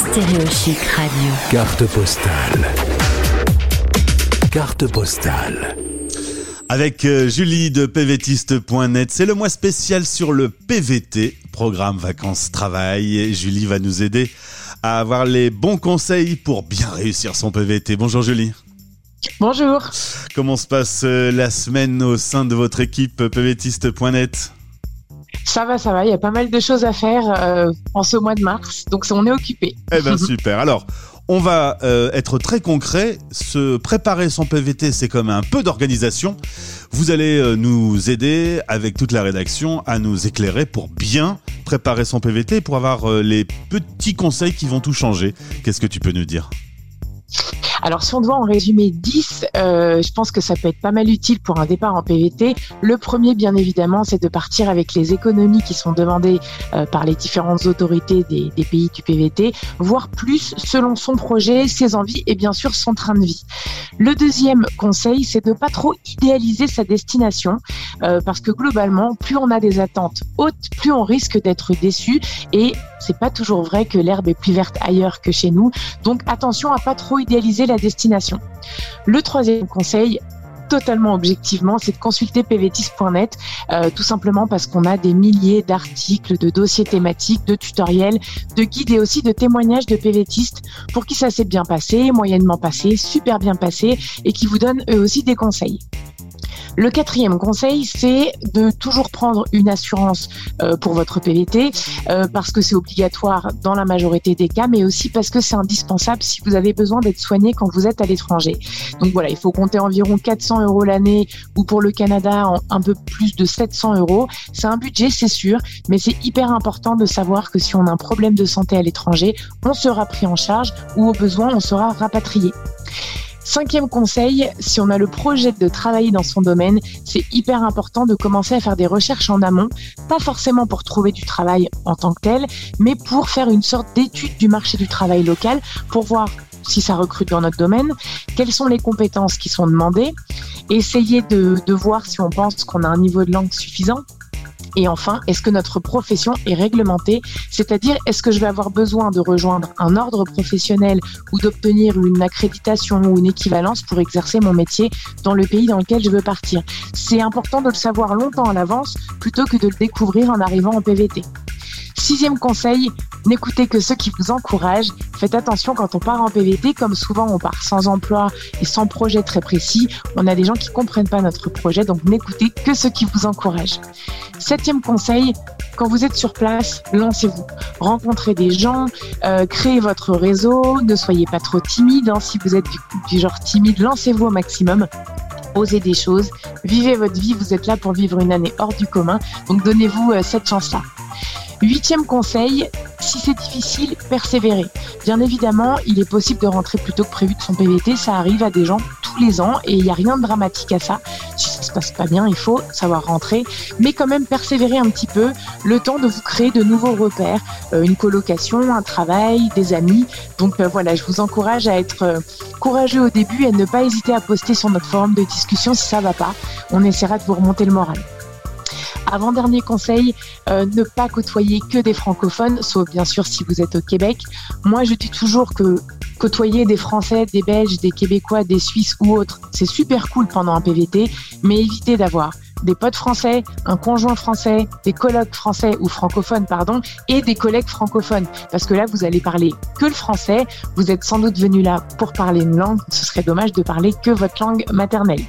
Stéréochic Radio. Carte postale. Carte postale. Avec euh, Julie de pvtiste.net, c'est le mois spécial sur le PVT, programme vacances travail. Julie va nous aider à avoir les bons conseils pour bien réussir son PVT. Bonjour Julie. Bonjour. Comment se passe euh, la semaine au sein de votre équipe pvtiste.net Ça va, ça va. Il y a pas mal de choses à faire euh, en ce mois de mars, donc on est occupé. Eh ben super. Alors, on va euh, être très concret. Se préparer son PVT, c'est comme un peu d'organisation. Vous allez euh, nous aider avec toute la rédaction à nous éclairer pour bien préparer son PVT, pour avoir euh, les petits conseils qui vont tout changer. Qu'est-ce que tu peux nous dire? Alors, si on doit en résumer 10, euh, je pense que ça peut être pas mal utile pour un départ en PVT. Le premier, bien évidemment, c'est de partir avec les économies qui sont demandées euh, par les différentes autorités des, des pays du PVT, voire plus selon son projet, ses envies et bien sûr son train de vie. Le deuxième conseil, c'est de pas trop idéaliser sa destination, euh, parce que globalement, plus on a des attentes hautes, plus on risque d'être déçu et c'est pas toujours vrai que l'herbe est plus verte ailleurs que chez nous. Donc attention à pas trop idéaliser la destination. Le troisième conseil, totalement objectivement, c'est de consulter pvtis.net, euh, tout simplement parce qu'on a des milliers d'articles, de dossiers thématiques, de tutoriels, de guides et aussi de témoignages de PVTistes pour qui ça s'est bien passé, moyennement passé, super bien passé et qui vous donnent eux aussi des conseils. Le quatrième conseil, c'est de toujours prendre une assurance euh, pour votre PVT euh, parce que c'est obligatoire dans la majorité des cas, mais aussi parce que c'est indispensable si vous avez besoin d'être soigné quand vous êtes à l'étranger. Donc voilà, il faut compter environ 400 euros l'année ou pour le Canada un peu plus de 700 euros. C'est un budget, c'est sûr, mais c'est hyper important de savoir que si on a un problème de santé à l'étranger, on sera pris en charge ou au besoin, on sera rapatrié. Cinquième conseil, si on a le projet de travailler dans son domaine, c'est hyper important de commencer à faire des recherches en amont, pas forcément pour trouver du travail en tant que tel, mais pour faire une sorte d'étude du marché du travail local, pour voir si ça recrute dans notre domaine, quelles sont les compétences qui sont demandées, essayer de, voir si on pense qu'on a un niveau de langue suffisant, et enfin, est-ce que notre profession est réglementée? C'est-à-dire, est-ce que je vais avoir besoin de rejoindre un ordre professionnel ou d'obtenir une accréditation ou une équivalence pour exercer mon métier dans le pays dans lequel je veux partir? C'est important de le savoir longtemps à l'avance plutôt que de le découvrir en arrivant en PVT. Sixième conseil, n'écoutez que ceux qui vous encouragent. Faites attention quand on part en PVT, comme souvent on part sans emploi et sans projet très précis. On a des gens qui comprennent pas notre projet, donc n'écoutez que ceux qui vous encouragent. Septième conseil, quand vous êtes sur place, lancez-vous. Rencontrez des gens, euh, créez votre réseau, ne soyez pas trop timide. hein. Si vous êtes du, du genre timide, lancez-vous au maximum. Osez des choses, vivez votre vie, vous êtes là pour vivre une année hors du commun, donc donnez-vous euh, cette chance-là. Huitième conseil, si c'est difficile, persévérez. Bien évidemment, il est possible de rentrer plus tôt que prévu de son PVT, ça arrive à des gens tous les ans et il n'y a rien de dramatique à ça. Si ça se passe pas bien, il faut savoir rentrer, mais quand même persévérer un petit peu, le temps de vous créer de nouveaux repères, euh, une colocation, un travail, des amis. Donc euh, voilà, je vous encourage à être euh, courageux au début et ne pas hésiter à poster sur notre forum de discussion si ça va pas. On essaiera de vous remonter le moral. Avant-dernier conseil, euh, ne pas côtoyer que des francophones, sauf bien sûr si vous êtes au Québec. Moi, je dis toujours que côtoyer des Français, des Belges, des Québécois, des Suisses ou autres, c'est super cool pendant un PVT, mais évitez d'avoir des potes français, un conjoint français, des collègues français ou francophones, pardon, et des collègues francophones. Parce que là, vous allez parler que le français. Vous êtes sans doute venu là pour parler une langue. Ce serait dommage de parler que votre langue maternelle.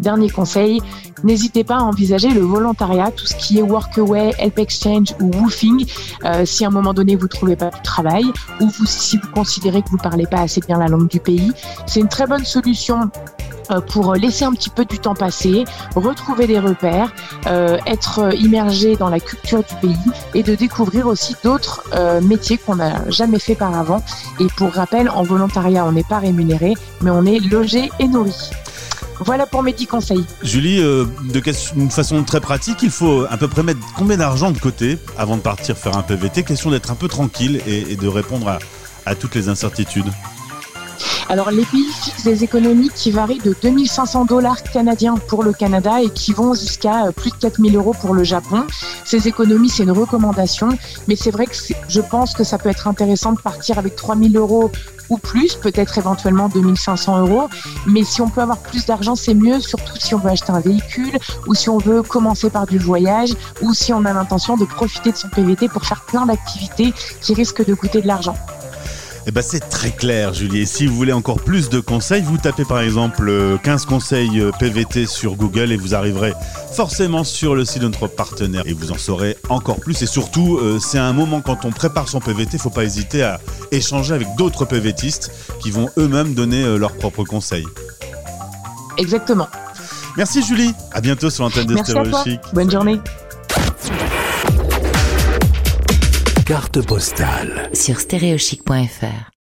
Dernier conseil, n'hésitez pas à envisager le volontariat, tout ce qui est workaway, help exchange ou woofing. Euh, si à un moment donné vous trouvez pas de travail ou si vous considérez que vous parlez pas assez bien la langue du pays, c'est une très bonne solution euh, pour laisser un petit peu du temps passer, retrouver des repères, euh, être immergé dans la culture du pays et de découvrir aussi d'autres métiers qu'on n'a jamais fait par avant. Et pour rappel, en volontariat, on n'est pas rémunéré, mais on est logé et nourri. Voilà pour mes 10 conseils. Julie, euh, de une façon très pratique, il faut à peu près mettre combien d'argent de côté avant de partir faire un PVT Question d'être un peu tranquille et, de répondre à toutes les incertitudes. Alors les pays fixent des économies qui varient de 2500 dollars canadiens pour le Canada et qui vont jusqu'à euh, plus de 4000 euros pour le Japon. Ces économies, c'est une recommandation, mais c'est vrai que je pense que ça peut être intéressant de partir avec 3000 euros ou plus, peut-être éventuellement 2500 euros. Mais si on peut avoir plus d'argent, c'est mieux, surtout si on veut acheter un véhicule ou si on veut commencer par du voyage ou si on a l'intention de profiter de son PVT pour faire plein d'activités qui risquent de coûter de l'argent. Eh ben c'est très clair, Julie. Et si vous voulez encore plus de conseils, vous tapez par exemple 15 euh, conseils euh, PVT sur Google et vous arriverez forcément sur le site de notre partenaire et vous en saurez encore plus. Et surtout, euh, c'est un moment quand on prépare son PVT, faut pas hésiter à échanger avec d'autres PVTistes qui vont eux-mêmes donner leurs propres conseils. Exactement. Merci Julie. À bientôt sur l'antenne de Stéréochic. Bonne journée. Carte postale. Sur stéréochic.fr